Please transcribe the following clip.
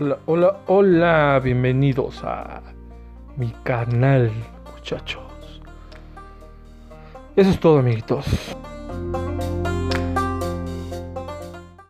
Hola, hola, hola, bienvenidos a mi canal, muchachos. Eso es todo, amiguitos.